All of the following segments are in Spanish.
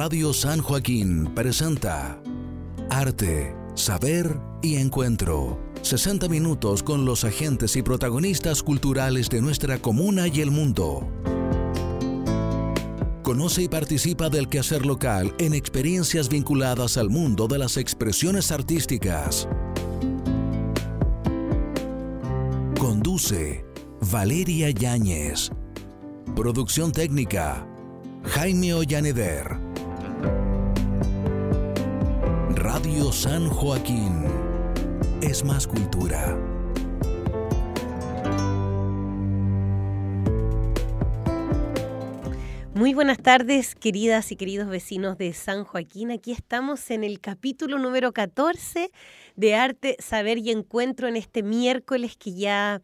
Radio San Joaquín presenta Arte, Saber y Encuentro. 60 minutos con los agentes y protagonistas culturales de nuestra comuna y el mundo. Conoce y participa del quehacer local en experiencias vinculadas al mundo de las expresiones artísticas. Conduce Valeria Yáñez. Producción técnica Jaime Ollaneder. Radio San Joaquín es más cultura. Muy buenas tardes, queridas y queridos vecinos de San Joaquín. Aquí estamos en el capítulo número 14 de Arte, Saber y Encuentro en este miércoles que ya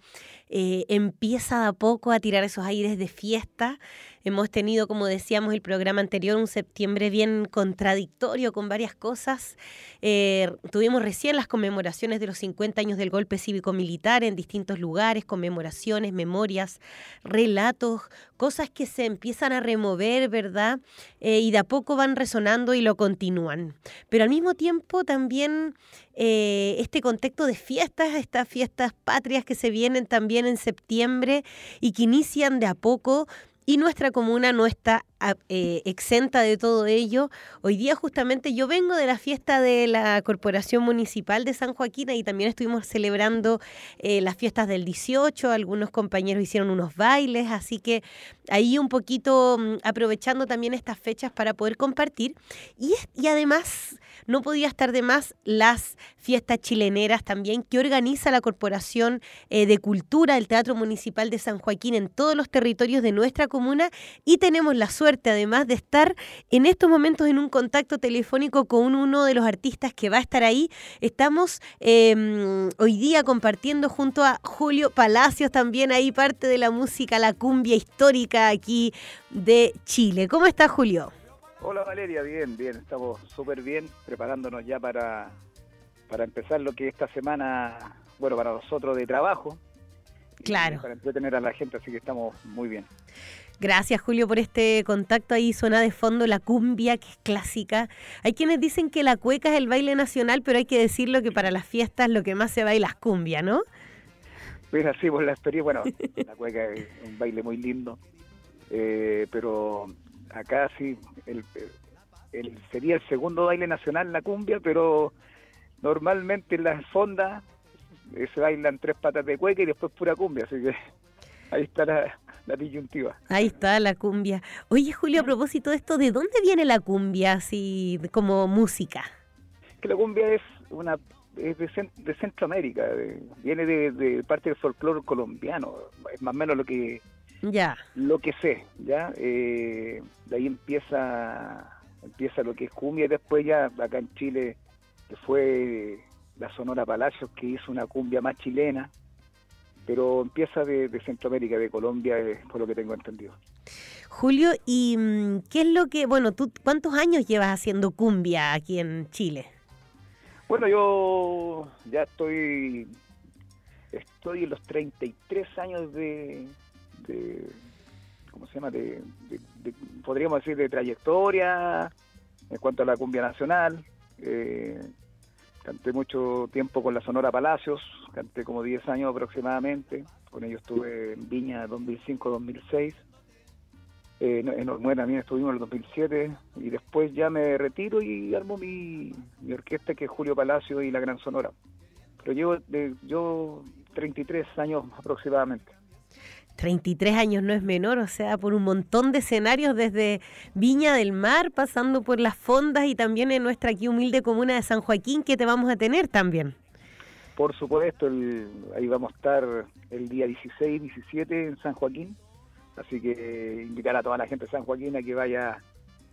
eh, empieza de a poco a tirar esos aires de fiesta. Hemos tenido, como decíamos el programa anterior, un septiembre bien contradictorio con varias cosas. Eh, tuvimos recién las conmemoraciones de los 50 años del golpe cívico-militar en distintos lugares, conmemoraciones, memorias, relatos, cosas que se empiezan a remover, ¿verdad? Eh, y de a poco van resonando y lo continúan. Pero al mismo tiempo también eh, este contexto de fiestas, estas fiestas patrias que se vienen también en septiembre y que inician de a poco y nuestra comuna no está eh, exenta de todo ello. Hoy día justamente yo vengo de la fiesta de la Corporación Municipal de San Joaquín y también estuvimos celebrando eh, las fiestas del 18, algunos compañeros hicieron unos bailes, así que ahí un poquito mm, aprovechando también estas fechas para poder compartir. Y, y además no podía estar de más las fiestas chileneras también que organiza la Corporación eh, de Cultura del Teatro Municipal de San Joaquín en todos los territorios de nuestra comuna y tenemos la además de estar en estos momentos en un contacto telefónico con uno de los artistas que va a estar ahí. Estamos em, hoy día compartiendo junto a Julio Palacios también ahí parte de la música, la cumbia histórica aquí de Chile. ¿Cómo está Julio? Hola Valeria, bien, bien, estamos súper bien, preparándonos ya para, para empezar lo que esta semana, bueno, para nosotros de trabajo. Claro. Para entretener a la gente, así que estamos muy bien. Gracias Julio por este contacto. Ahí suena de fondo la cumbia, que es clásica. Hay quienes dicen que la cueca es el baile nacional, pero hay que decirlo que para las fiestas lo que más se baila es cumbia, ¿no? Pues así, por la experiencia, bueno, la cueca es un baile muy lindo, eh, pero acá sí, el, sería el segundo baile nacional la cumbia, pero normalmente en las fondas eh, se bailan tres patas de cueca y después pura cumbia, así que ahí está la, disyuntiva. Ahí está la cumbia. Oye, Julio, a propósito de esto, ¿de dónde viene la cumbia así como música? Que la cumbia es una es de, Centroamérica, viene de, parte del folclore colombiano, es más o menos lo que ya. Lo que sé, ¿ya? Eh, de ahí empieza empieza lo que es cumbia y después ya acá en Chile que fue la Sonora Palacios que hizo una cumbia más chilena, pero empieza de, Centroamérica, de Colombia, por lo que tengo entendido. Julio, ¿y mm, qué es lo que, bueno, tú cuántos años llevas haciendo cumbia aquí en Chile? Bueno, yo ya estoy estoy en los 33 años de, de ¿cómo se llama? De, podríamos decir, de trayectoria en cuanto a la cumbia nacional. Eh, canté mucho tiempo con la Sonora Palacios, canté como 10 años aproximadamente. Con ellos estuve en Viña 2005-2006. Eh, en Ormuena también estuvimos en el 2007 y después ya me retiro y armo mi, mi orquesta que es Julio Palacio y la Gran Sonora. Pero llevo de, yo 33 años aproximadamente. 33 años no es menor, o sea, por un montón de escenarios desde Viña del Mar, pasando por las fondas y también en nuestra aquí humilde comuna de San Joaquín que te vamos a tener también. Por supuesto, ahí vamos a estar el día 16, 17 en San Joaquín, así que invitar a toda la gente de San Joaquín a que vaya,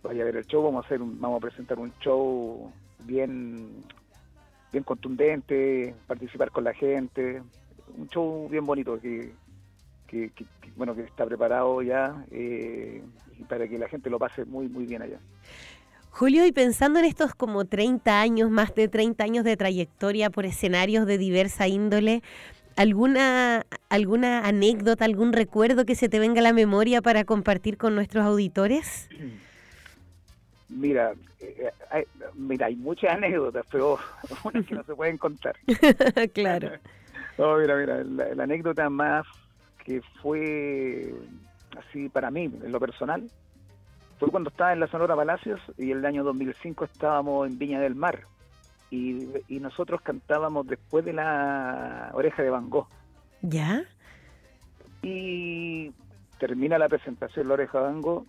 vaya a ver el show, vamos a hacer vamos a presentar un show bien bien contundente, participar con la gente, un show bien bonito que que, bueno que está preparado ya eh, para que la gente lo pase muy muy bien allá. Julio, y pensando en estos como 30 años, más de 30 años de trayectoria por escenarios de diversa índole, ¿alguna, alguna anécdota, algún recuerdo que se te venga a la memoria para compartir con nuestros auditores? Mira, eh, hay, mira, hay muchas anécdotas, pero unas que no se pueden contar. claro. No, mira, mira, la, anécdota más que fue así para mí, en lo personal, fue cuando estaba en la Sonora Palacios y el año 2005 estábamos en Viña del Mar y, y nosotros cantábamos después de la Oreja de Van Gogh. ¿Ya? Y termina la presentación La Oreja de Van Gogh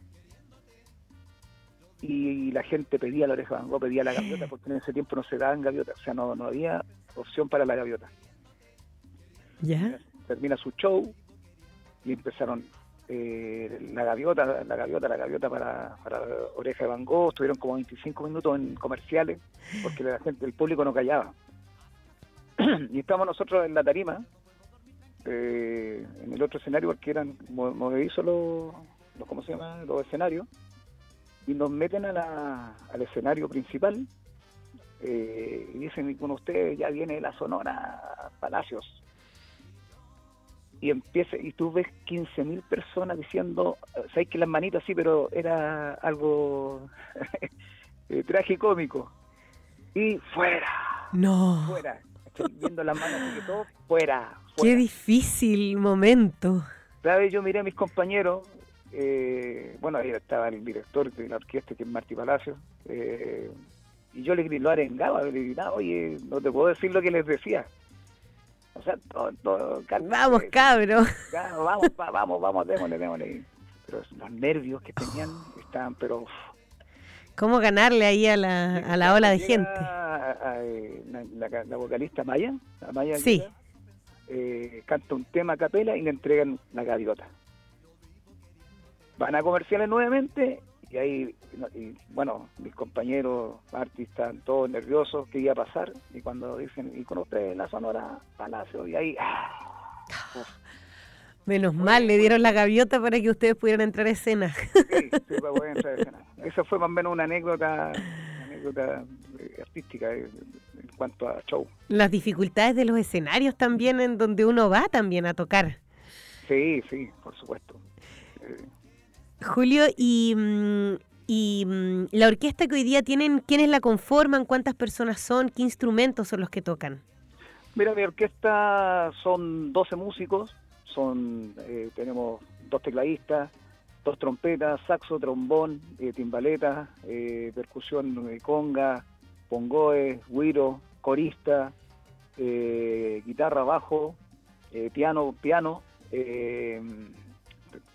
y la gente pedía la oreja de pedía la gaviota, porque en ese tiempo no se daban gaviotas, o sea, no, no había opción para la gaviota. ¿Ya? Termina su show y empezaron eh, la gaviota, la gaviota, la gaviota para, oreja de Van Gogh, estuvieron como 25 minutos en comerciales, porque la gente, el público no callaba. y estamos nosotros en la tarima, eh, en el otro escenario, porque eran movedizos los, los, ¿cómo se llama? Los escenarios y nos meten a la, al escenario principal eh, y dicen, con ustedes ya viene la Sonora Palacios. Y empieza, y tú ves 15.000 personas diciendo, sabes que las manitas sí, pero era algo eh, tragicómico. Y fuera. No. Fuera. Estoy viendo las manos y todo, fuera, Qué difícil momento. ¿Sabes? Yo miré a mis compañeros, eh, bueno, ahí estaba el director de la orquesta, que es Martí Palacio, eh, y yo le lo arengaba, le gritaba, oye, no te puedo decir lo que les decía. O sea, todo, todo vamos, cabro. vamos, vamos, vamos, démosle, démosle. Pero los nervios que tenían estaban, pero... ¿Cómo ganarle ahí a la, a la ola de gente? Eh, la, vocalista Maya, la Maya sí. eh, canta un tema a capela y le entregan la gaviota van a comerciales nuevamente y ahí, bueno, mis compañeros artistas todos nerviosos qué iba a pasar y cuando dicen, y con ustedes la Sonora Palacio y ahí... ¡ah! Menos mal, le dieron la gaviota para que ustedes pudieran entrar a escena. Sí, sí, para poder entrar a escena. Esa fue más o menos una anécdota, anécdota eh, artística en cuanto a show. Las dificultades de los escenarios también en donde uno va también a tocar. Sí, sí, por supuesto. Julio, y, mm, y mm, la orquesta que hoy día tienen, ¿quiénes la conforman? ¿Cuántas personas son? ¿Qué instrumentos son los que tocan? Mira, mi orquesta son 12 músicos, son eh, tenemos dos tecladistas, dos trompetas, saxo, trombón, eh, timbaleta, eh, percusión conga, pongoe, guiro, corista, guitarra, bajo, piano, piano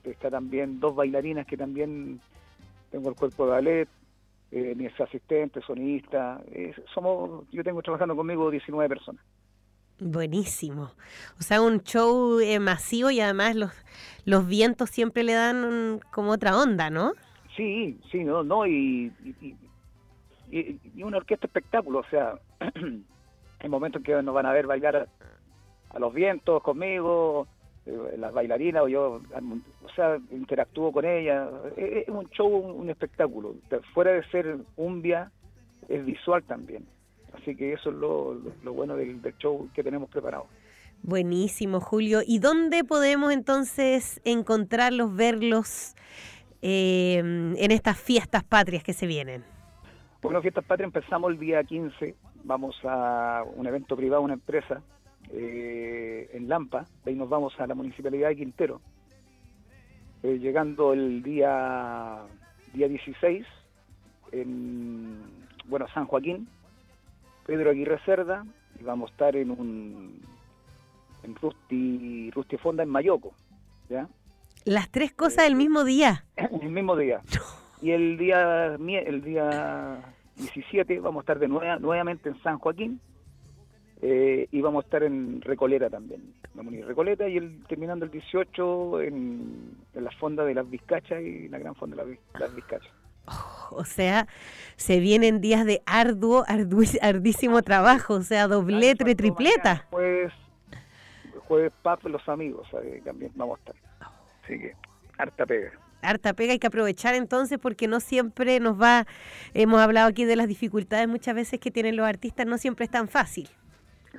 está también dos bailarinas que también tengo el cuerpo de ballet, eh, mi asistente, sonista, somos, yo tengo trabajando conmigo 19 personas. Buenísimo. O sea, un show eh, masivo y además los, los vientos siempre le dan como otra onda, ¿no? Sí, sí, no, no, y, y, una orquesta espectáculo, o sea, hay momentos que nos van a ver bailar a los vientos conmigo, eh, las bailarinas o yo, o sea, interactúo con ella. Es, un show, un, espectáculo. Fuera de ser umbia, es visual también. Así que eso es lo, bueno del, show que tenemos preparado. Buenísimo, Julio. ¿Y dónde podemos entonces encontrarlos, verlos eh, en estas fiestas patrias que se vienen? Bueno, fiestas patrias empezamos el día 15. Vamos a un evento privado, una empresa eh, en Lampa, de ahí nos vamos a la municipalidad de Quintero, eh, llegando el día, día 16 en bueno, San Joaquín, Pedro Aguirre Cerda, y vamos a estar en un en Rusti, Rusti Fonda en Mayoco, ¿ya? Las tres cosas del mismo día. el mismo día. Y el día el día 17 vamos a estar de nueva, nuevamente en San Joaquín eh, y vamos a estar en Recoleta también, vamos a Recoleta y el, terminando el 18 en, la fonda de las Vizcachas y la gran fonda de las, Vizcachas. Oh, o sea, se vienen días de arduo, ardísimo trabajo, o sea, doblete, tripleta. Jueves, jueves PAP los amigos, también vamos a estar. Así que, harta pega harta pega, hay que aprovechar entonces porque no siempre nos va, hemos hablado aquí de las dificultades muchas veces que tienen los artistas, no siempre es tan fácil.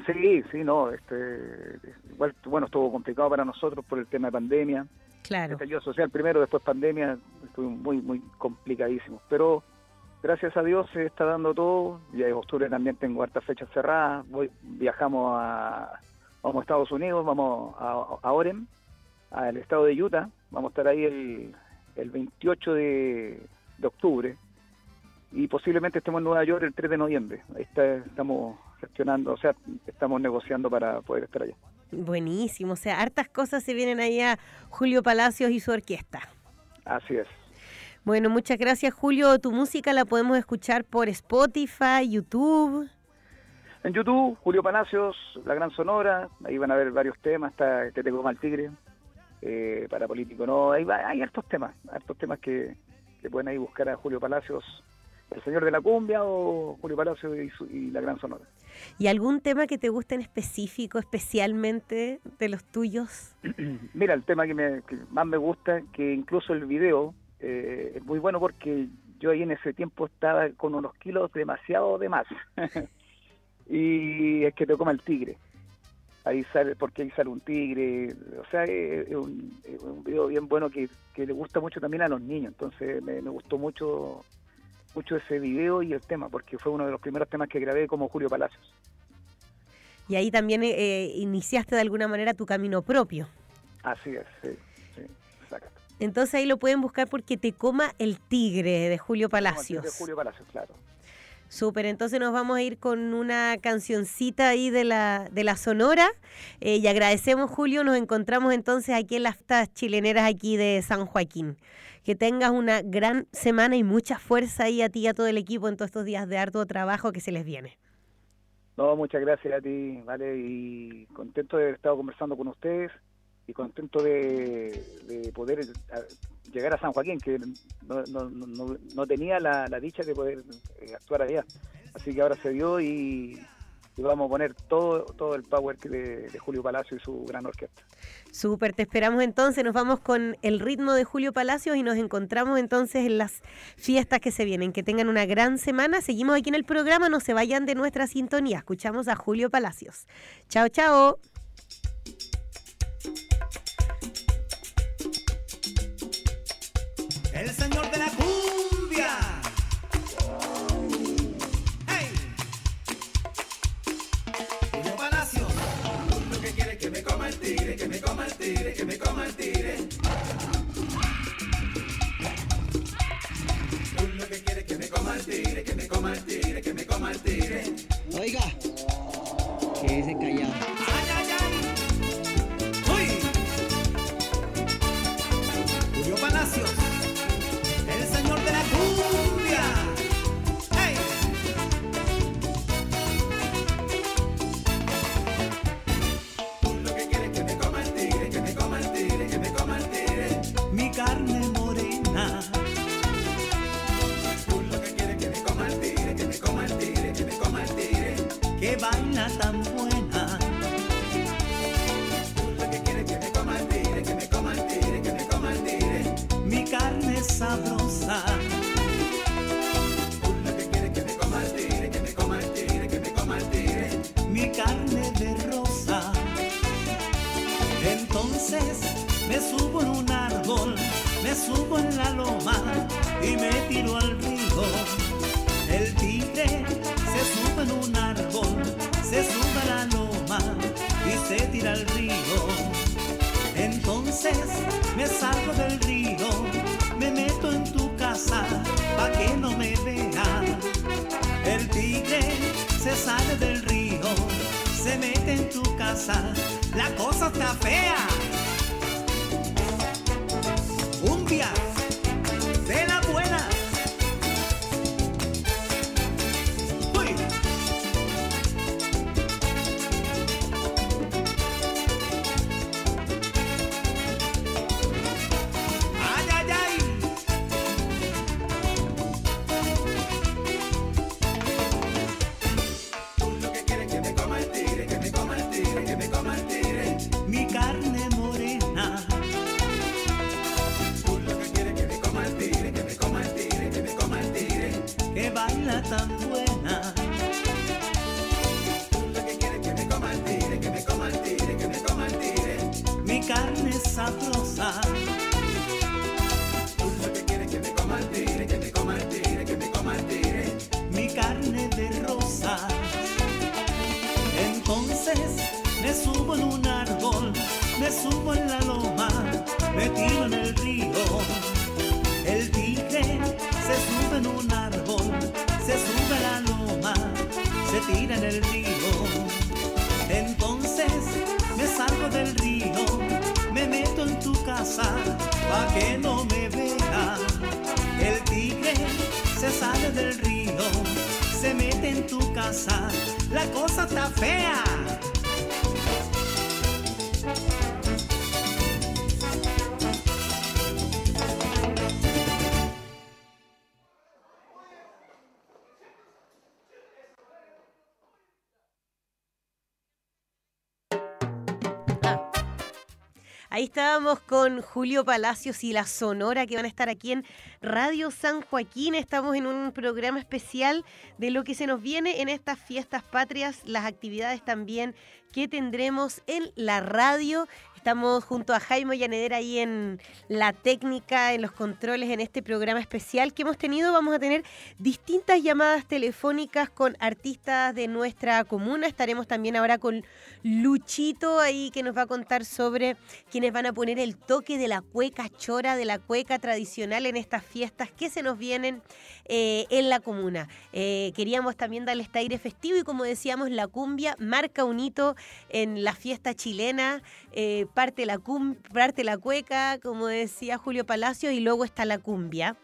Sí, sí, no, este, igual, bueno, estuvo complicado para nosotros por el tema de pandemia. Claro. El social primero, después pandemia, estuvo muy, muy complicadísimo. Pero gracias a Dios se está dando todo. Y en octubre también tengo hartas fechas cerradas. Voy, viajamos a, vamos a Estados Unidos, vamos a, a Orem, al estado de Utah. Vamos a estar ahí el, el 28 de, de octubre y posiblemente estemos en Nueva York el 3 de noviembre. Ahí está, estamos gestionando, o sea, estamos negociando para poder estar allá. Buenísimo, o sea, hartas cosas se vienen ahí a Julio Palacios y su orquesta. Así es. Bueno, muchas gracias Julio. Tu música la podemos escuchar por Spotify, YouTube. En YouTube, Julio Palacios, La Gran Sonora, ahí van a ver varios temas, está Que te coma el tigre, eh, para político no, ahí va, hay hartos temas, hartos temas que, que pueden ahí buscar a Julio Palacios el Señor de la Cumbia o Julio Palacio y, La Gran Sonora. ¿Y algún tema que te guste en específico, especialmente de los tuyos? Mira, el tema que, me, más me gusta, que incluso el video eh, es muy bueno porque yo ahí en ese tiempo estaba con unos kilos demasiado de más. y es que te coma el tigre. Ahí sale, porque ahí sale un tigre. O sea, es, un, video bien bueno que, le gusta mucho también a los niños. Entonces me gustó mucho mucho ese video y el tema, porque fue uno de los primeros temas que grabé como Julio Palacios. Y ahí también eh, iniciaste de alguna manera tu camino propio. Así es, sí, sí, exacto. Entonces ahí lo pueden buscar porque Te coma el tigre de Julio Palacios. De Julio Palacios, claro. Súper, entonces nos vamos a ir con una cancioncita ahí de la, de la Sonora eh, y agradecemos Julio, nos encontramos entonces aquí en las chileneras aquí de San Joaquín. Que tengas una gran semana y mucha fuerza ahí a ti y a todo el equipo en todos estos días de arduo trabajo que se les viene. No, muchas gracias a ti, ¿vale? Y contento de haber estado conversando con ustedes y contento de, poder llegar a San Joaquín, que no, no, no, no tenía la, dicha de poder eh, actuar allá. Así que ahora se dio y, vamos a poner todo, todo el power de, de Julio Palacio y su gran orquesta. Súper, te esperamos entonces, nos vamos con el ritmo de Julio Palacios y nos encontramos entonces en las fiestas que se vienen. Que tengan una gran semana, seguimos aquí en el programa, no se vayan de nuestra sintonía, escuchamos a Julio Palacios. Chao, chao. El señor de la cumbia. ¡Hey! Julio Palacio, lo que quiere que me coma el tigre, que me coma el tigre, que me coma el tigre. lo que quiere que me coma el tigre, que me coma el tigre, que me coma el tigre. Oiga, Tú lo la cosa está fea. Ahí estábamos con Julio Palacios y la Sonora que van a estar aquí en Radio San Joaquín. Estamos en un programa especial de lo que se nos viene en estas fiestas patrias, las actividades también que tendremos en la radio. Estamos junto a Jaime Llanedera ahí en la técnica, en los controles, en este programa especial que hemos tenido. Vamos a tener distintas llamadas telefónicas con artistas de nuestra comuna. Estaremos también ahora con Luchito ahí que nos va a contar sobre quienes van a poner el toque de la cueca chora, de la cueca tradicional en estas fiestas que se nos vienen eh, en la comuna. Eh, queríamos también darle este aire festivo y como decíamos, la cumbia marca un hito en la fiesta chilena. Eh, parte la, parte la cueca, como decía Julio Palacio, y luego está la cumbia.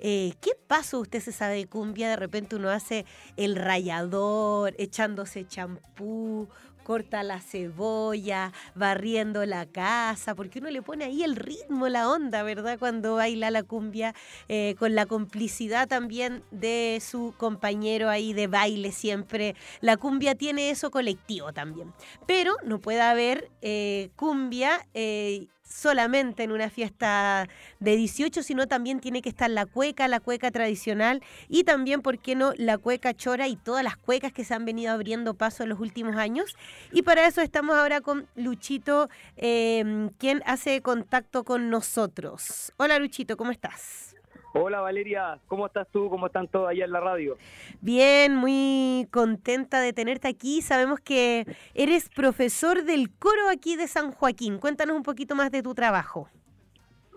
Eh, ¿Qué paso usted se sabe de cumbia? De repente uno hace el rayador, echándose champú, corta la cebolla, barriendo la casa, porque uno le pone ahí el ritmo, la onda, ¿verdad? Cuando baila la cumbia, eh, con la complicidad también de su compañero ahí de baile siempre. La cumbia tiene eso colectivo también. Pero no puede haber eh, cumbia eh, solamente en una fiesta de 18, sino también tiene que estar la cueca, la cueca tradicional y también, ¿por qué no?, la cueca chora y todas las cuecas que se han venido abriendo paso en los últimos años. Y para eso estamos ahora con Luchito, eh, quien hace contacto con nosotros. Hola Luchito, ¿cómo estás? Hola Valeria, ¿cómo estás tú? ¿Cómo están todos allá en la radio? Bien, muy contenta de tenerte aquí. Sabemos que eres profesor del coro aquí de San Joaquín. Cuéntanos un poquito más de tu trabajo.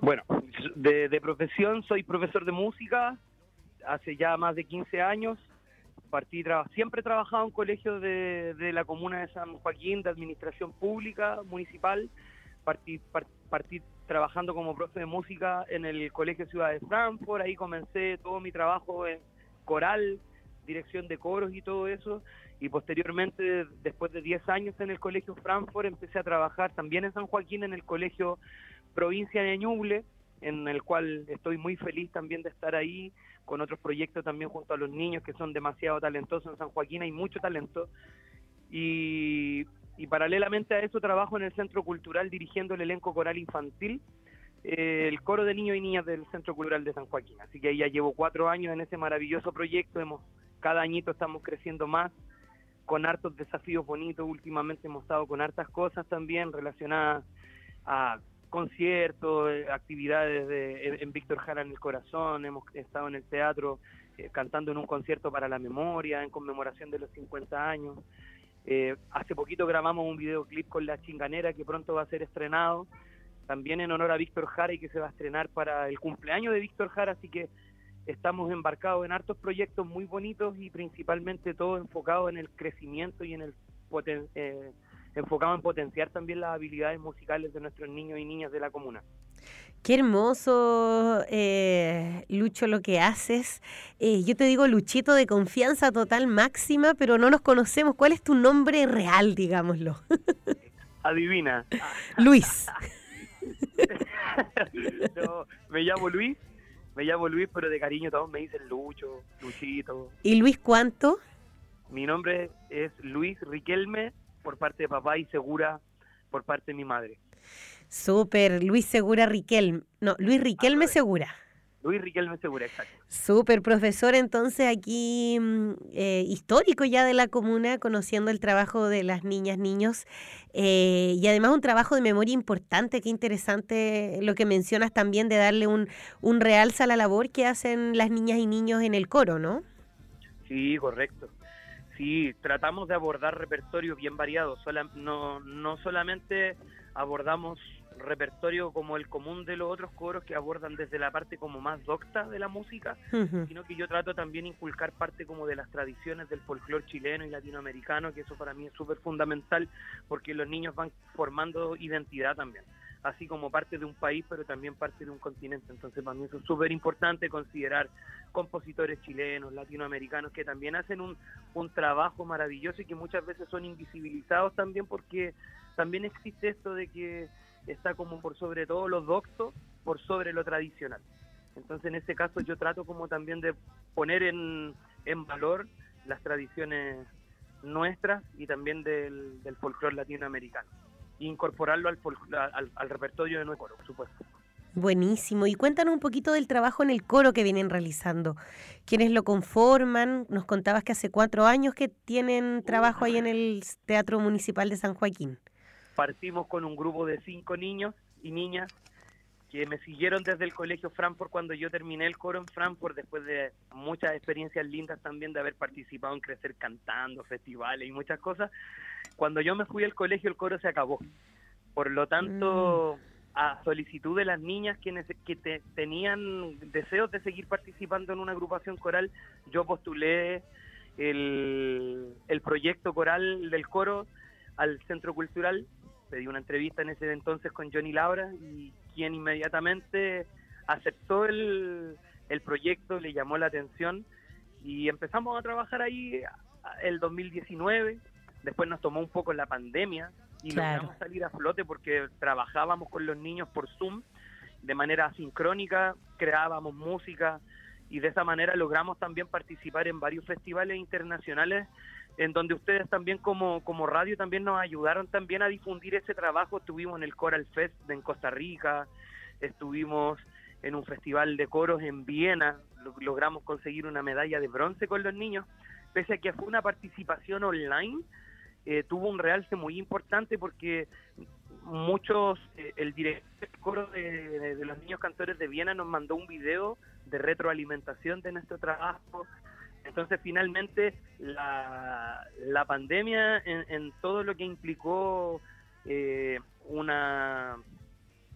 Bueno, de, de profesión soy profesor de música hace ya más de 15 años. Partí siempre he trabajado en colegios de, de, la comuna de San Joaquín, de administración pública, municipal. Partí, partí trabajando como profe de música en el Colegio Ciudad de Frankfurt, ahí comencé todo mi trabajo en coral, dirección de coros y todo eso, y posteriormente, después de 10 años en el Colegio Frankfurt, empecé a trabajar también en San Joaquín, en el Colegio Provincia de Ñuble, en el cual estoy muy feliz también de estar ahí, con otros proyectos también junto a los niños que son demasiado talentosos en San Joaquín, hay mucho talento. Y y paralelamente a eso trabajo en el Centro Cultural dirigiendo el elenco coral infantil, eh, el coro de niños y niñas del Centro Cultural de San Joaquín. Así que ahí ya llevo cuatro años en ese maravilloso proyecto, hemos, cada añito estamos creciendo más, con hartos desafíos bonitos, últimamente hemos estado con hartas cosas también relacionadas a conciertos, eh, actividades de, en Víctor Jara en el Corazón, hemos estado en el teatro eh, cantando en un concierto para la memoria, en conmemoración de los 50 años. Eh, hace poquito grabamos un videoclip con La Chinganera que pronto va a ser estrenado, también en honor a Víctor Jara y que se va a estrenar para el cumpleaños de Víctor Jara, así que estamos embarcados en hartos proyectos muy bonitos y principalmente todo enfocado en el crecimiento y en el eh, enfocado en potenciar también las habilidades musicales de nuestros niños y niñas de la comuna. Qué hermoso, eh, Lucho, lo que haces. Eh, yo te digo Luchito de confianza total máxima, pero no nos conocemos. ¿Cuál es tu nombre real, digámoslo? Adivina. Luis. me llamo Luis, me llamo Luis, pero de cariño todos me dicen Lucho, Luchito. ¿Y Luis cuánto? Mi nombre es Luis Riquelme por parte de papá y Segura por parte de mi madre. Súper, Luis Segura Riquelme. No, Luis Riquelme ah, Segura. Luis Riquelme Segura, exacto. Súper, profesor, entonces aquí mm, eh, histórico ya de la comuna, conociendo el trabajo de las niñas, niños, eh, y además un trabajo de memoria importante, qué interesante lo que mencionas también de darle un, un realza a la labor que hacen las niñas y niños en el coro, ¿no? Sí, correcto. Sí, tratamos de abordar repertorios bien variados, no, no solamente abordamos repertorio como el común de los otros coros que abordan desde la parte como más docta de la música, sino que yo trato también inculcar parte como de las tradiciones del folclore chileno y latinoamericano, que eso para mí es súper fundamental porque los niños van formando identidad también, así como parte de un país, pero también parte de un continente. Entonces para mí eso es súper importante considerar compositores chilenos, latinoamericanos, que también hacen un, un trabajo maravilloso y que muchas veces son invisibilizados también porque también existe esto de que está como por sobre todo lo docto, por sobre lo tradicional. Entonces, en ese caso, yo trato como también de poner en, en valor las tradiciones nuestras y también del, del folclore latinoamericano. E incorporarlo al, al, al repertorio de nuestro coro, por supuesto. Buenísimo. Y cuéntanos un poquito del trabajo en el coro que vienen realizando. ¿Quiénes lo conforman? Nos contabas que hace cuatro años que tienen trabajo ahí en el Teatro Municipal de San Joaquín. Partimos con un grupo de cinco niños y niñas que me siguieron desde el colegio Frankfurt cuando yo terminé el coro en Frankfurt, después de muchas experiencias lindas también de haber participado en Crecer cantando, festivales y muchas cosas. Cuando yo me fui al colegio el coro se acabó. Por lo tanto, a solicitud de las niñas quienes que te- tenían deseos de seguir participando en una agrupación coral, yo postulé el, el proyecto coral del coro al Centro Cultural pedí una entrevista en ese entonces con Johnny Laura y quien inmediatamente aceptó el, el proyecto, le llamó la atención y empezamos a trabajar ahí el 2019, después nos tomó un poco la pandemia y Claro. logramos salir a flote porque trabajábamos con los niños por Zoom de manera asincrónica, creábamos música y de esa manera logramos también participar en varios festivales internacionales en donde ustedes también como, como radio también nos ayudaron también a difundir ese trabajo. Estuvimos en el Coral Fest en Costa Rica, estuvimos en un festival de coros en Viena, lo- logramos conseguir una medalla de bronce con los niños, pese a que fue una participación online, eh, tuvo un realce muy importante porque muchos, eh, el director del coro de los niños cantores de Viena nos mandó un video de retroalimentación de nuestro trabajo. Entonces, finalmente, la, la pandemia en, en todo lo que implicó eh, una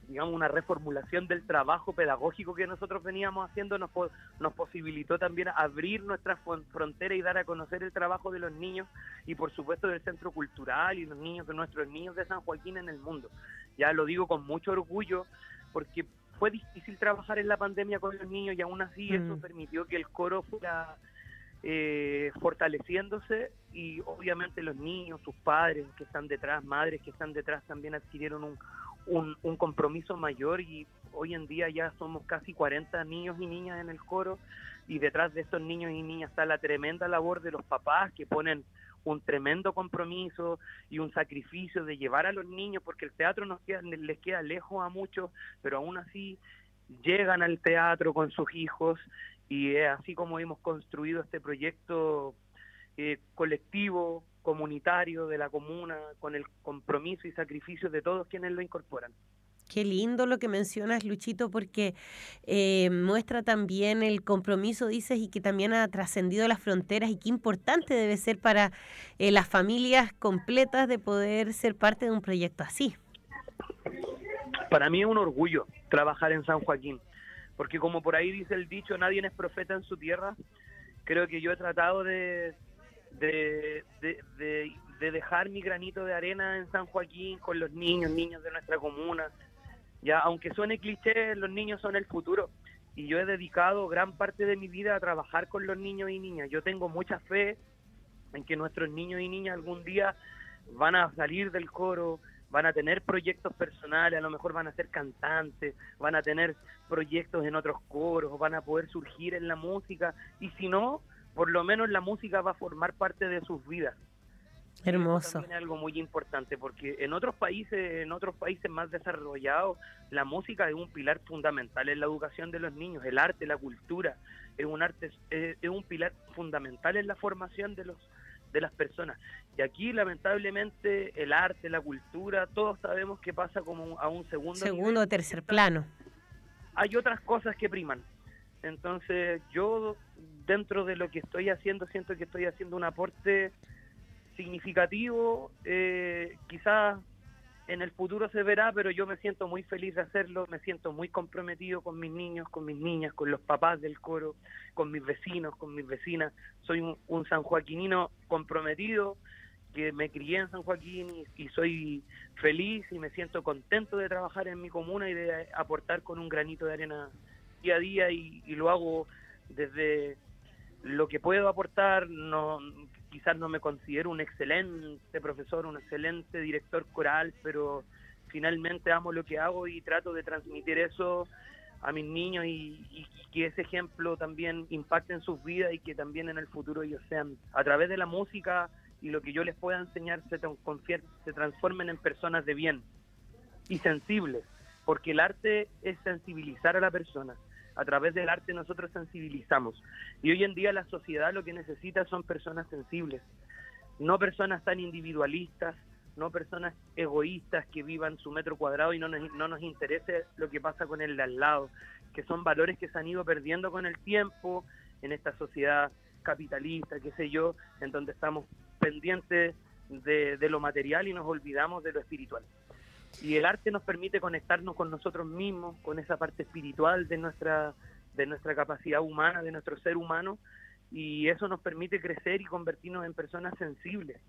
digamos una reformulación del trabajo pedagógico que nosotros veníamos haciendo nos, po- nos posibilitó también abrir nuestras fron- fronteras y dar a conocer el trabajo de los niños y por supuesto del centro cultural y los niños de nuestros niños de San Joaquín en el mundo. Ya lo digo con mucho orgullo porque fue difícil trabajar en la pandemia con los niños y aún así eso Mm. permitió que el coro fuera eh, fortaleciéndose y obviamente los niños, sus padres que están detrás, madres que están detrás también adquirieron un, un, un compromiso mayor y hoy en día ya somos casi 40 niños y niñas en el coro y detrás de estos niños y niñas está la tremenda labor de los papás que ponen un tremendo compromiso y un sacrificio de llevar a los niños porque el teatro nos queda, les queda lejos a muchos, pero aún así llegan al teatro con sus hijos y es así como hemos construido este proyecto eh, colectivo, comunitario de la comuna, con el compromiso y sacrificio de todos quienes lo incorporan. Qué lindo lo que mencionas, Luchito, porque eh, muestra también el compromiso, dices, y que también ha trascendido las fronteras y qué importante debe ser para eh, las familias completas de poder ser parte de un proyecto así. Para mí es un orgullo trabajar en San Joaquín, porque como por ahí dice el dicho, nadie es profeta en su tierra, creo que yo he tratado de, de, de, de- de dejar mi granito de arena en San Joaquín con los niños, niños de nuestra comuna. Ya, aunque suene cliché, los niños son el futuro. Y yo he dedicado gran parte de mi vida a trabajar con los niños y niñas. Yo tengo mucha fe en que nuestros niños y niñas algún día van a salir del coro, van a tener proyectos personales, a lo mejor van a ser cantantes, van a tener proyectos en otros coros, van a poder surgir en la música y si no, por lo menos la música va a formar parte de sus vidas. Hermoso. también es algo muy importante porque en otros países, en otros países más desarrollados, la música es un pilar fundamental en la educación de los niños, el arte, la cultura, es un arte, es, es un pilar fundamental en la formación de los de las personas. Y aquí lamentablemente el arte, la cultura, todos sabemos que pasa como a un segundo Segundo o tercer plano. Hay otras cosas que priman. Entonces yo dentro de lo que estoy haciendo siento que estoy haciendo un aporte significativo, eh, quizás en el futuro se verá, pero yo me siento muy feliz de hacerlo, me siento muy comprometido con mis niños, con mis niñas, con los papás del coro, con mis vecinos, con mis vecinas. Soy un, un sanjoaquinino comprometido, que me crié en San Joaquín y, soy feliz y me siento contento de trabajar en mi comuna y de aportar con un granito de arena día a día y, y lo hago desde lo que puedo aportar, no quizás no me considero un excelente profesor, un excelente director coral, pero finalmente amo lo que hago y trato de transmitir eso a mis niños y, que ese ejemplo también impacte en sus vidas y que también en el futuro ellos sean, a través de la música y lo que yo les pueda enseñar, se, se transformen en personas de bien y sensibles, porque el arte es sensibilizar a la persona a través del arte nosotros sensibilizamos. Y hoy en día la sociedad lo que necesita son personas sensibles, no personas tan individualistas, no personas egoístas que vivan su metro cuadrado y no nos, no nos interese lo que pasa con el de al lado, que son valores que se han ido perdiendo con el tiempo en esta sociedad capitalista, qué sé yo, en donde estamos pendientes de, de lo material y nos olvidamos de lo espiritual. Y el arte nos permite conectarnos con nosotros mismos, con esa parte espiritual de nuestra, de nuestra capacidad humana, de nuestro ser humano, y eso nos permite crecer y convertirnos en personas sensibles.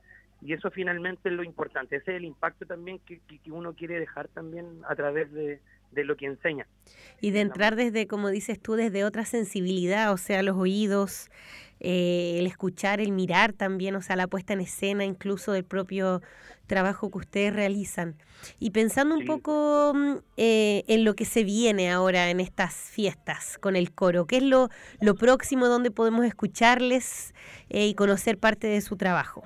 Y eso finalmente es lo importante, ese es el impacto también que, que uno quiere dejar también a través de, de lo que enseña. Y de entrar desde, como dices tú, desde otra sensibilidad, o sea, los oídos, eh, el escuchar, el mirar también, o sea, la puesta en escena incluso del propio trabajo que ustedes realizan. Y pensando un poco mm, eh, en lo que se viene ahora en estas fiestas con el coro, ¿qué es lo, lo próximo donde podemos escucharles eh, y conocer parte de su trabajo?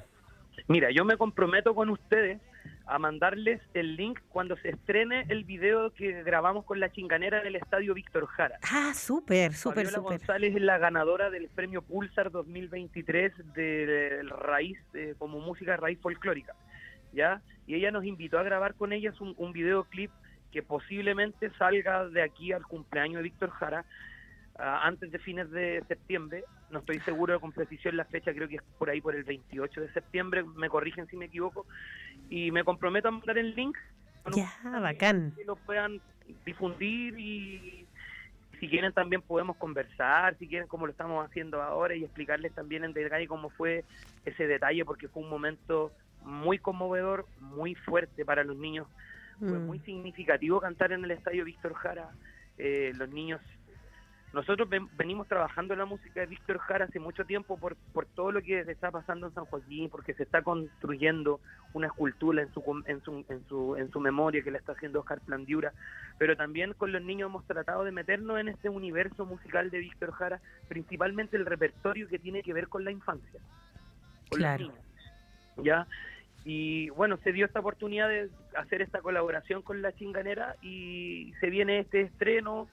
Mira, yo me comprometo con ustedes a mandarles el link cuando se estrene el video que grabamos con la chinganera en el estadio Víctor Jara. Ah, súper, súper, súper. González es la ganadora del premio Pulsar 2023 de raíz, como música raíz folclórica, ¿ya? Y ella nos invitó a grabar con ellas un, un videoclip que posiblemente salga de aquí al cumpleaños de Víctor Jara, antes de fines de septiembre, no estoy seguro con precisión la fecha, creo que es por ahí por el 28 de septiembre, me corrigen si me equivoco, y me comprometo a mandar el link. Ya, bacán. Que lo puedan difundir y si quieren también podemos conversar, si quieren como lo estamos haciendo ahora y explicarles también en detalle cómo fue ese detalle, porque fue un momento muy conmovedor, muy fuerte para los niños, fue mm. muy significativo cantar en el estadio Víctor Jara, eh, los niños nosotros venimos trabajando en la música de Víctor Jara hace mucho tiempo por, por todo lo que está pasando en San Joaquín, porque se está construyendo una escultura en su, en su, en su, en su memoria que la está haciendo Oscar Plandiura, pero también con los niños hemos tratado de meternos en este universo musical de Víctor Jara, principalmente el repertorio que tiene que ver con la infancia, claro. ¿ya? Y bueno, se dio esta oportunidad de hacer esta colaboración con la chinganera y se viene este estreno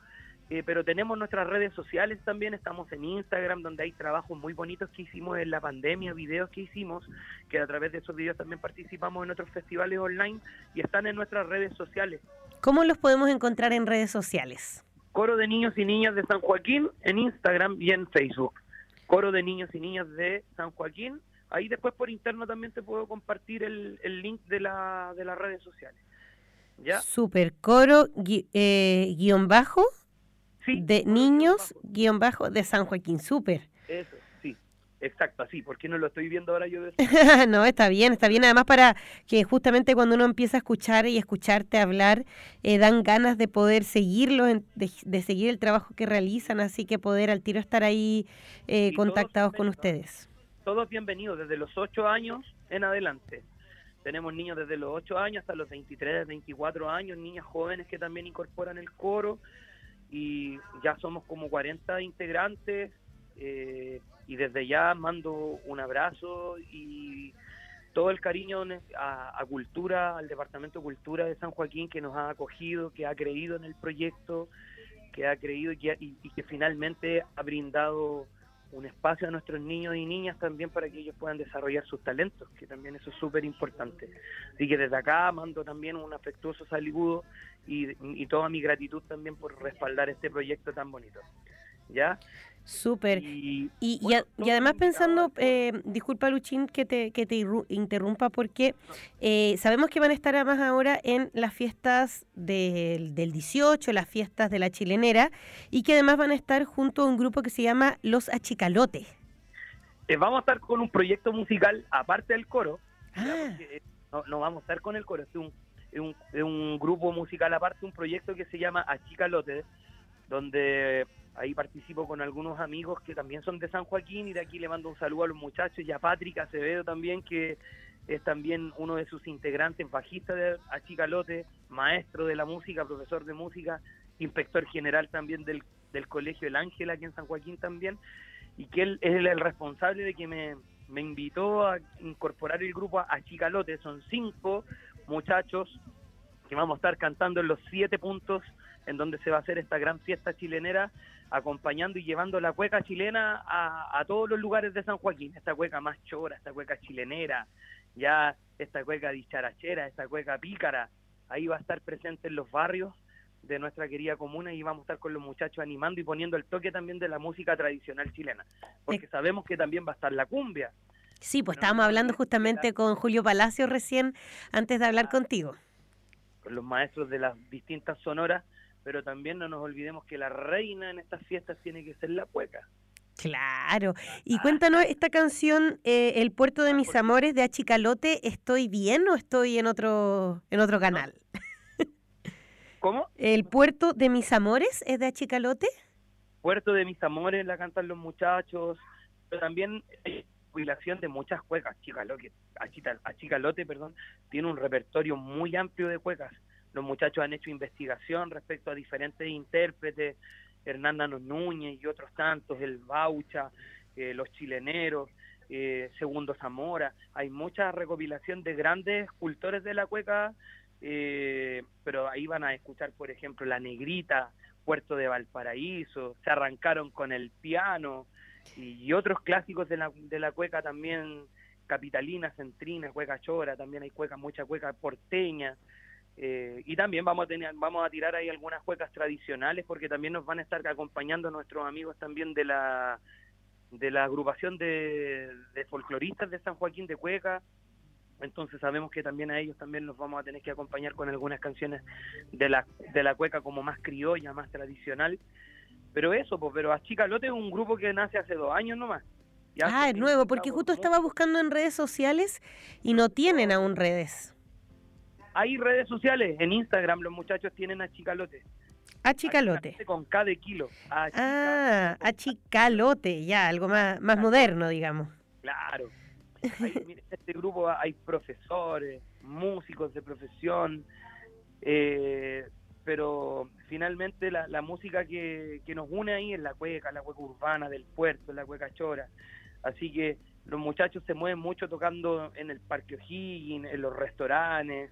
eh, pero tenemos nuestras redes sociales también, estamos en Instagram, donde hay trabajos muy bonitos que hicimos en la pandemia, videos que hicimos, que a través de esos videos también participamos en otros festivales online y están en nuestras redes sociales. ¿Cómo los podemos encontrar en redes sociales? Coro de Niños y Niñas de San Joaquín en Instagram y en Facebook. Coro de Niños y Niñas de San Joaquín. Ahí después por interno también te puedo compartir el, link de, la, de las redes sociales. ¿Ya? Super. Coro eh, guion bajo de niños, guion bajo, de San Joaquín, súper. Eso, sí, exacto, así, porque no lo estoy viendo ahora yo. no, está bien, está bien, además para que justamente cuando uno empieza a escuchar y escucharte hablar, eh, dan ganas de poder seguirlo, de, seguir el trabajo que realizan, así que poder al tiro estar ahí eh, contactados con ustedes. Todos bienvenidos, desde los 8 años en adelante. Tenemos niños desde los 8 años hasta los 23, 24 años, niñas jóvenes que también incorporan el coro y ya somos como 40 integrantes eh, y desde ya mando un abrazo y todo el cariño a, Cultura, al Departamento de Cultura de San Joaquín que nos ha acogido, que ha creído en el proyecto, que ha creído y que, y que finalmente ha brindado un espacio a nuestros niños y niñas también para que ellos puedan desarrollar sus talentos, que también eso es súper importante. Así que desde acá mando también un afectuoso saludo y, toda mi gratitud también por respaldar este proyecto tan bonito. ¿ya? Súper. Y, Y, y bueno, a- y todos además pensando, eh, disculpa Luchín que te, que te interrumpa porque eh, sabemos que van a estar además ahora en las fiestas del, del 18, las fiestas de la chilenera y que además van a estar junto a un grupo que se llama Los Achicalotes. Eh, vamos a estar con un proyecto musical aparte del coro. Ah, eh, no, no vamos a estar con el coro, es un, es un, es un grupo musical aparte, un proyecto que se llama Achicalote, donde ahí participo con algunos amigos que también son de San Joaquín y de aquí le mando un saludo a los muchachos y a Patrick Acevedo también, que es también uno de sus integrantes, bajista de Achicalote, maestro de la música, profesor de música, inspector general también del, del Colegio El Ángel aquí en San Joaquín también, y que él es el responsable de que me, me invitó a incorporar el grupo a Achicalote. Son cinco muchachos que vamos a estar cantando en los siete puntos en donde se va a hacer esta gran fiesta chilenera, acompañando y llevando la cueca chilena a, a todos los lugares de San Joaquín. Esta cueca más chora, esta cueca chilenera, ya esta cueca dicharachera, esta cueca pícara, ahí va a estar presente en los barrios de nuestra querida comuna y vamos a estar con los muchachos animando y poniendo el toque también de la música tradicional chilena, porque sabemos que también va a estar la cumbia. sí, pues no estábamos hablando justamente con Julio Palacio recién antes de hablar contigo. con los maestros de las distintas sonoras, pero también no nos olvidemos que la reina en estas fiestas tiene que ser la cueca. Claro. Y cuéntanos, esta canción, eh, El puerto de mis amores de Achicalote, ¿estoy bien o estoy en otro, en otro canal? ¿Cómo? ¿El puerto de mis amores es de Achicalote? Puerto de mis amores la cantan los muchachos, pero también hay jubilación de muchas cuecas. Achicalote, perdón, tiene un repertorio muy amplio de cuecas. Los muchachos han hecho investigación respecto a diferentes intérpretes, Hernán Núñez y otros tantos, el Baucha, eh, los chileneros, eh, Segundo Zamora. Hay mucha recopilación de grandes cultores de la cueca, eh, pero ahí van a escuchar, por ejemplo, La Negrita, Puerto de Valparaíso, se arrancaron con el piano y, y otros clásicos de la, de la cueca también, Capitalina, Centrina, Cueca Chora, también hay cueca, mucha cueca porteña. Eh, y también vamos a tener, vamos a tirar ahí algunas cuecas tradicionales porque también nos van a estar acompañando nuestros amigos también de la de la agrupación de, de folcloristas de San Joaquín de Cueca, entonces sabemos que también a ellos también los vamos a tener que acompañar con algunas canciones de la, de la cueca como más criolla, más tradicional. Pero eso, pues, pero Achicalote es un grupo que nace hace dos años nomás. Ya Ah, es nuevo, porque justo estaba buscando en redes sociales y no tienen aún redes. Hay redes sociales, en Instagram los muchachos tienen Achicalote. Achicalote. Con K de kilo. Ah, achicalote, ya, algo más, más moderno, digamos. Claro. Mire, en este grupo hay profesores, músicos de profesión, eh, pero finalmente la, la música que, que nos une ahí es la cueca, la cueca urbana del puerto, la cueca chora. Así que los muchachos se mueven mucho tocando en el Parque O'Higgins, en los restaurantes,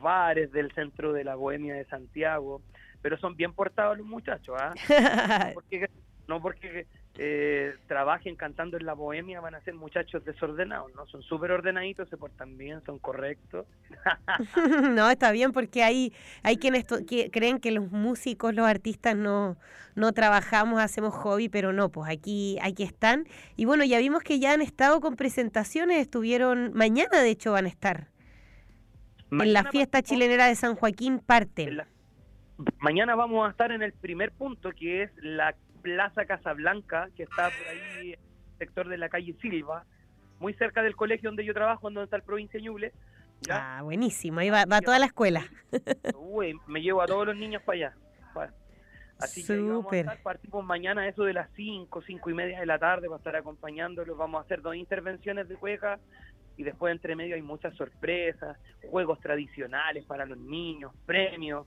bares del centro de la Bohemia de Santiago, pero son bien portados los muchachos, ¿ah? no porque, no porque eh, trabajen cantando en la bohemia van a ser muchachos desordenados, ¿no? Son súper ordenaditos, se portan bien, son correctos. no, está bien porque hay, hay quienes que creen que los músicos, los artistas no, no trabajamos, hacemos hobby, pero no, pues aquí, aquí están. Y bueno, ya vimos que ya han estado con presentaciones, estuvieron, mañana de hecho van a estar. En la fiesta chilenera de San Joaquín en parten. la- mañana vamos a estar en el primer punto, que es la Plaza Casablanca, que está por ahí, en el sector de la calle Silva, muy cerca del colegio donde yo trabajo, donde está el provincia Ñuble. ¿ya? Ah, buenísimo, ahí va, va toda la escuela. Uy, me llevo a todos los niños para allá. Así que ahí vamos a estar, partimos mañana eso de las 5, 5 y media de la tarde para estar acompañándolos. Vamos a hacer dos intervenciones de cueca y después entre medio hay muchas sorpresas, juegos tradicionales para los niños, premios,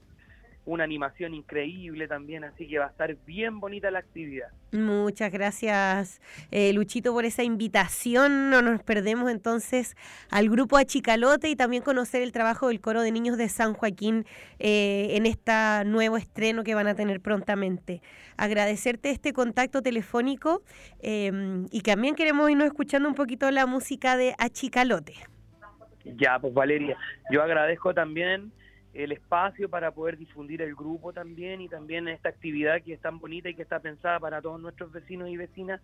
una animación increíble también, así que va a estar bien bonita la actividad. Muchas gracias, eh, Luchito, por esa invitación. No nos perdemos entonces al grupo Achicalote y también conocer el trabajo del coro de niños de San Joaquín eh, en este nuevo estreno que van a tener prontamente. Agradecerte este contacto telefónico eh, y también queremos irnos escuchando un poquito la música de Achicalote. Ya, pues Valeria, yo agradezco también el espacio para poder difundir el grupo también y también esta actividad que es tan bonita y que está pensada para todos nuestros vecinos y vecinas.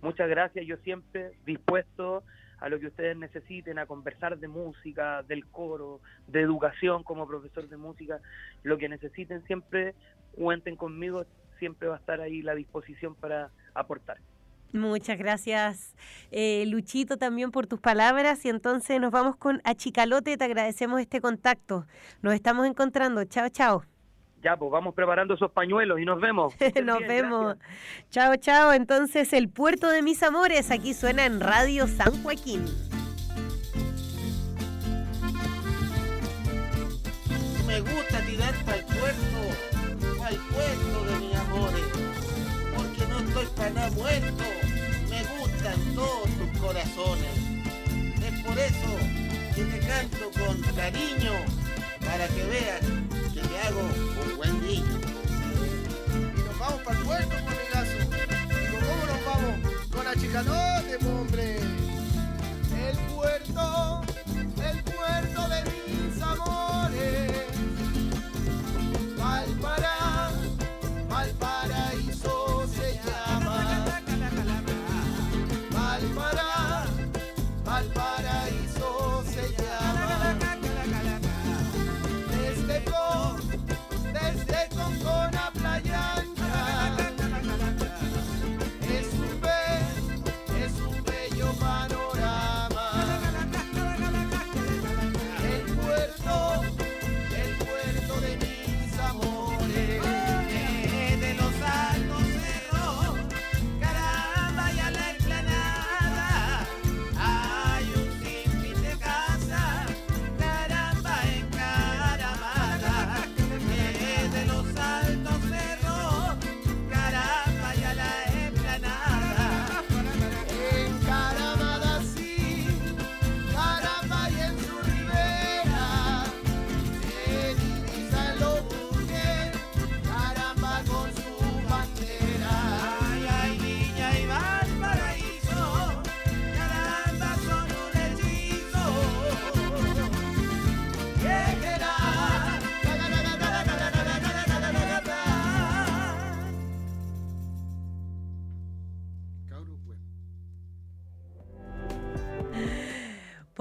Muchas gracias, yo siempre dispuesto a lo que ustedes necesiten, a conversar de música, del coro, de educación como profesor de música, lo que necesiten siempre cuenten conmigo, siempre va a estar ahí la disposición para aportar. Muchas gracias, eh, Luchito, también por tus palabras. Y entonces nos vamos con Achicalote. Te agradecemos este contacto. Nos estamos encontrando. Chao, chao. Ya, pues vamos preparando esos pañuelos y nos vemos. nos vemos. Chao, chao. Entonces, el puerto de mis amores aquí suena en Radio San Joaquín. Me gusta tirar para el puerto, al puerto de mis amores, porque no estoy para nada muerto. Todos tus corazones. Es por eso que te canto con cariño, para que veas que te hago un buen niño. Y nos vamos para el puerto, amigazo. ¿Y cómo nos vamos? Con la chicanote, hombre. El puerto,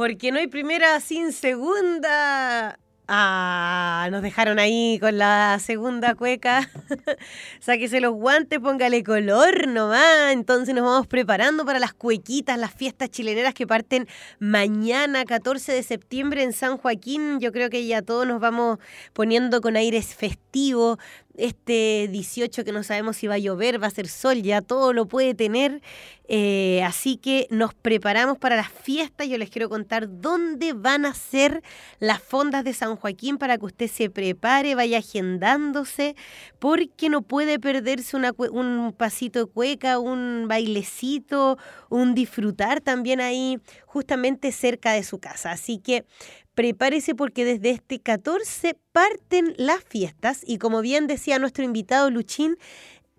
Porque no hay primera sin segunda. Ah, nos dejaron ahí con la segunda cueca. Sáquese los guantes, póngale color nomás. Entonces nos vamos preparando para las cuequitas, las fiestas chileneras que parten mañana, 14 de septiembre en San Joaquín. Yo creo que ya todos nos vamos poniendo con aires festivos. Este 18 que no sabemos si va a llover, va a ser sol, ya todo lo puede tener. Eh, así que nos preparamos para las fiestas. Yo les quiero contar dónde van a ser las fondas de San Joaquín para que usted se prepare, vaya agendándose, porque no puede perderse un pasito de cueca, un bailecito, un disfrutar también ahí justamente cerca de su casa. Así que prepárese porque desde este 14 parten las fiestas y como bien decía nuestro invitado Luchín,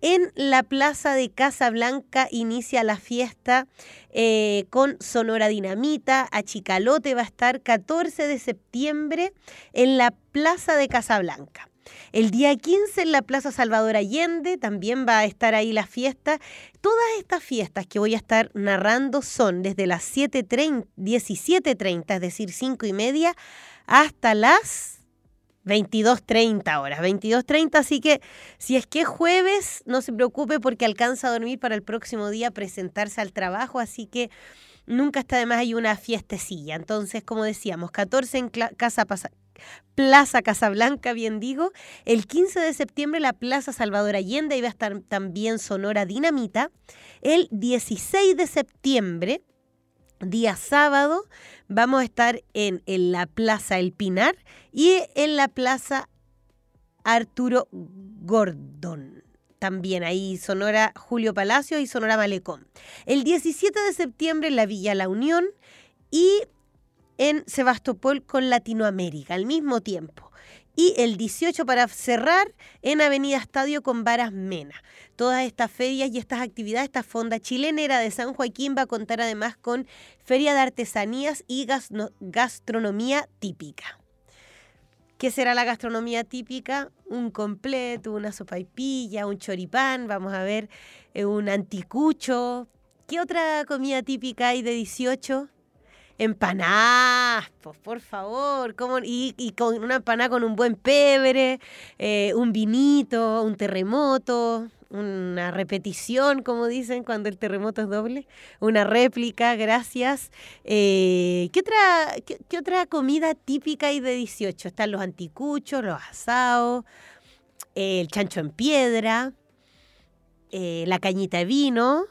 en la plaza de Casablanca inicia la fiesta eh, con Sonora Dinamita. Achicalote va a estar 14 de septiembre en la plaza de Casablanca. El día 15 en la Plaza Salvador Allende también va a estar ahí la fiesta. Todas estas fiestas que voy a estar narrando son desde las 7.30, 17.30, es decir, 5 y media, hasta las 22.30 horas, 22.30, así que si es que es jueves, no se preocupe porque alcanza a dormir para el próximo día presentarse al trabajo, así que nunca está de más hay una fiestecilla. Entonces, como decíamos, 14 en Casa Plaza Casablanca, bien digo, el 15 de septiembre la Plaza Salvador Allende, va a estar también Sonora Dinamita, el 16 de septiembre, día sábado, vamos a estar en, la Plaza El Pinar y en la Plaza Arturo Gordon. También ahí Sonora Julio Palacio y Sonora Malecón. El 17 de septiembre la Villa La Unión y en Sebastopol con Latinoamérica al mismo tiempo. Y el 18 para cerrar en Avenida Estadio con Varas Mena. Todas estas ferias y estas actividades, esta fonda chilenera de San Joaquín va a contar además con feria de artesanías y gastronomía típica. ¿Qué será la gastronomía típica? Un completo, una sopaipilla, un choripán, vamos a ver, eh, un anticucho. ¿Qué otra comida típica hay de 18? Empanadas, pues, por favor. Y, y con una empanada con un buen pebre, eh, un vinito, un terremoto, una repetición, como dicen, cuando el terremoto es doble, una réplica, gracias. Eh, ¿qué, otra, qué, otra comida típica hay de 18? Están los anticuchos, los asados, el chancho en piedra, eh, la cañita de vino.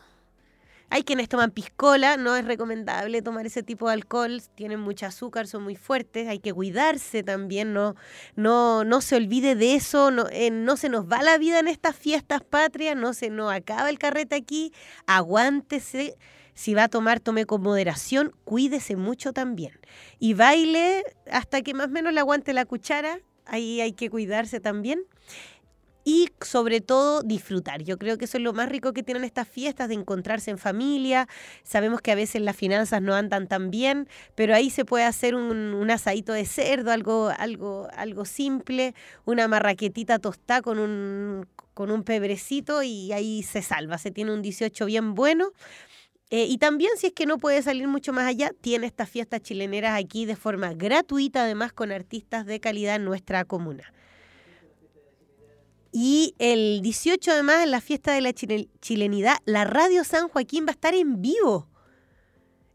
Hay quienes toman piscola, no es recomendable tomar ese tipo de alcohol, tienen mucho azúcar, son muy fuertes, hay que cuidarse también, no, no, no se olvide de eso, no, eh, no se nos va la vida en estas fiestas patrias, no se nos acaba el carrete aquí, aguántese, si va a tomar, tome con moderación, cuídese mucho también. Y baile hasta que más o menos le aguante la cuchara, ahí hay que cuidarse también y sobre todo disfrutar. Yo creo que eso es lo más rico que tienen estas fiestas, de encontrarse en familia. Sabemos que a veces las finanzas no andan tan bien, pero ahí se puede hacer un, asadito de cerdo, algo, algo, algo simple, una marraquetita tostada con un, con un pebrecito y ahí se salva. Se tiene un 18 bien bueno. Eh, y también, si es que no puede salir mucho más allá, tiene estas fiestas chileneras aquí de forma gratuita, además con artistas de calidad en nuestra comuna. Y el 18 además, en la fiesta de la chile- chilenidad, la Radio San Joaquín va a estar en vivo.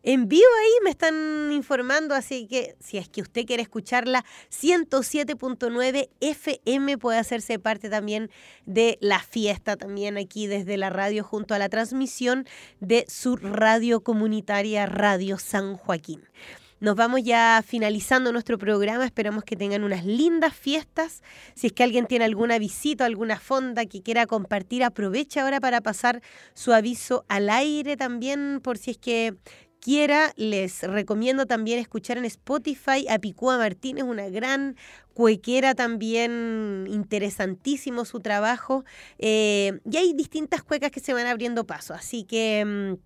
En vivo ahí me están informando, así que si es que usted quiere escucharla, 107.9 FM puede hacerse parte también de la fiesta, también aquí desde la radio junto a la transmisión de su radio comunitaria Radio San Joaquín. Nos vamos ya finalizando nuestro programa. Esperamos que tengan unas lindas fiestas. Si es que alguien tiene alguna visita, alguna fonda que quiera compartir, aproveche ahora para pasar su aviso al aire también, por si es que quiera. Les recomiendo también escuchar en Spotify a Picúa Martínez, una gran cuequera también, interesantísimo su trabajo. Eh, y hay distintas cuecas que se van abriendo paso. Así que...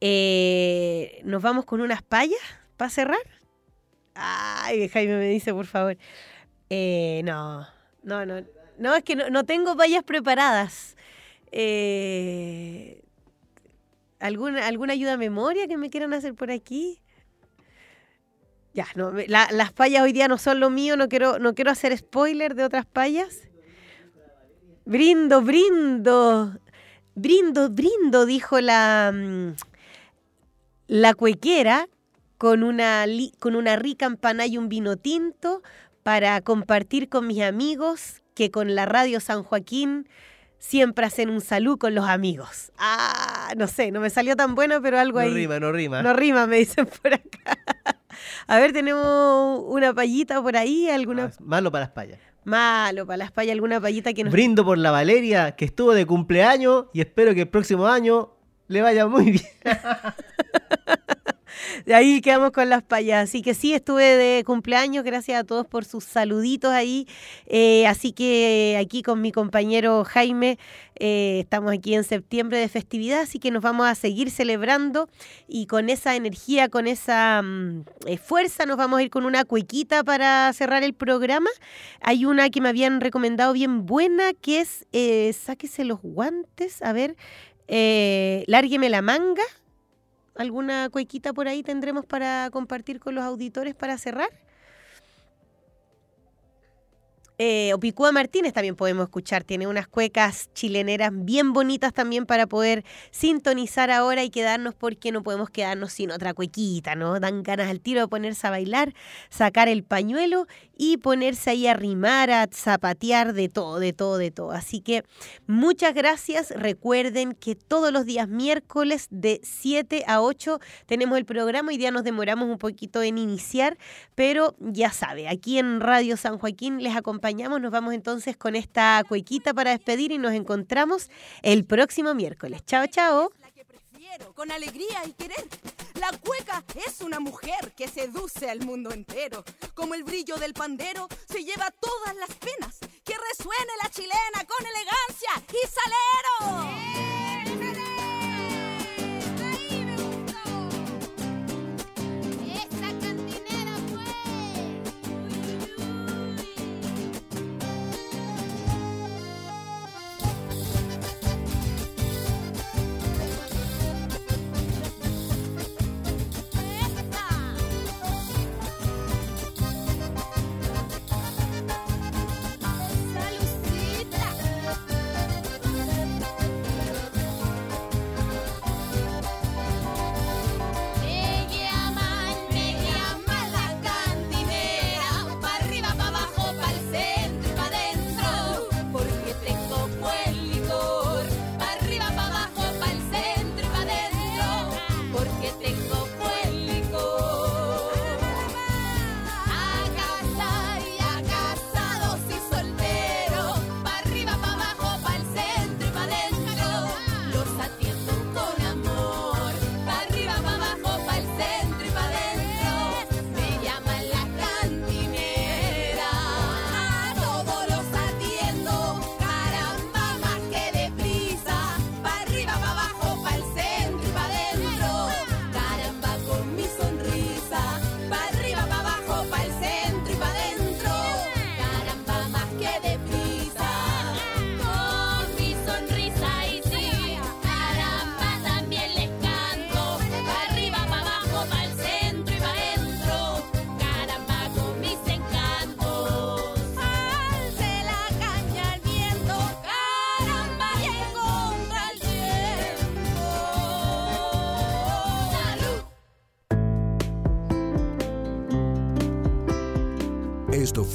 eh, nos vamos con unas payas para cerrar. Ay, Jaime me dice, por favor. Eh, no, no, no. No, es que no, tengo payas preparadas. Eh, ¿alguna, ¿Alguna ayuda a memoria que me quieran hacer por aquí? Ya, no, la- las payas hoy día no son lo mío, no quiero, no quiero hacer spoiler de otras payas. Brindo, brindo. Brindo, brindo, dijo la, mm, la cuequera con una, li- con una rica empanada y un vino tinto para compartir con mis amigos que con la radio San Joaquín siempre hacen un salud con los amigos. Ah, no sé, no me salió tan bueno, pero algo No ahí. rima, no rima. No rima, me dicen por acá. A ver, tenemos una payita por ahí, alguna... Ah, Malo para las payas. Malo, para las payas, alguna payita que nos... Brindo por la Valeria, que estuvo de cumpleaños y espero que el próximo año le vaya muy bien. De ahí quedamos con las payas. Así que sí, estuve de cumpleaños. Gracias a todos por sus saluditos ahí. Eh, así que aquí con mi compañero Jaime, eh, estamos aquí en septiembre de festividad, así que nos vamos a seguir celebrando y con esa energía, con esa mm, eh, fuerza, nos vamos a ir con una cuequita para cerrar el programa. Hay una que me habían recomendado bien buena, que es, eh, sáquese los guantes, a ver, eh, lárgueme la manga. ¿Alguna cuequita por ahí tendremos para compartir con los auditores para cerrar? Eh, Opicúa Martínez también podemos escuchar, tiene unas cuecas chileneras bien bonitas también para poder sintonizar ahora y quedarnos porque no podemos quedarnos sin otra cuequita, ¿no? Dan ganas al tiro de ponerse a bailar, sacar el pañuelo y ponerse ahí a rimar, a zapatear, de todo, de todo, de todo. Así que muchas gracias. Recuerden que todos los días miércoles de 7 a 8 tenemos el programa. Hoy día nos demoramos un poquito en iniciar, pero ya sabe, aquí en Radio San Joaquín les acompañamos. Nos vamos entonces con esta cuequita para despedir y nos encontramos el próximo miércoles. Chao, chao. La que prefiero, con alegría y querer. La cueca es una mujer que seduce al mundo entero. Como el brillo del pandero se lleva todas las penas. Que resuene la chilena con elegancia y salero.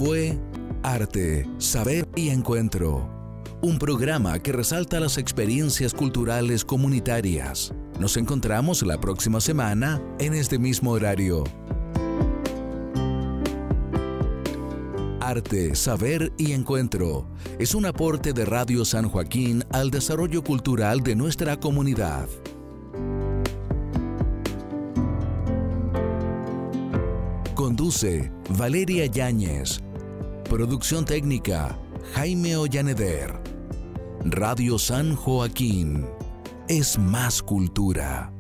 Fue Arte, Saber y Encuentro, un programa que resalta las experiencias culturales comunitarias. Nos encontramos la próxima semana en este mismo horario. Arte, Saber y Encuentro es un aporte de Radio San Joaquín al desarrollo cultural de nuestra comunidad. Conduce Valeria Yáñez. Producción técnica Jaime Ollaneder. Radio San Joaquín es más cultura.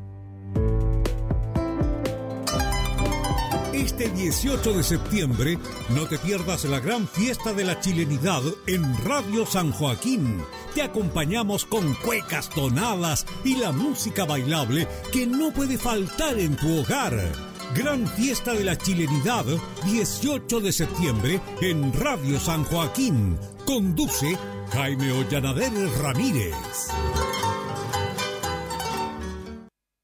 Este 18 de septiembre no te pierdas la gran fiesta de la chilenidad en Radio San Joaquín. Te acompañamos con cuecas tonadas y la música bailable que no puede faltar en tu hogar. Gran fiesta de la chilenidad 18 de septiembre en Radio San Joaquín. Conduce Jaime Ollanader Ramírez.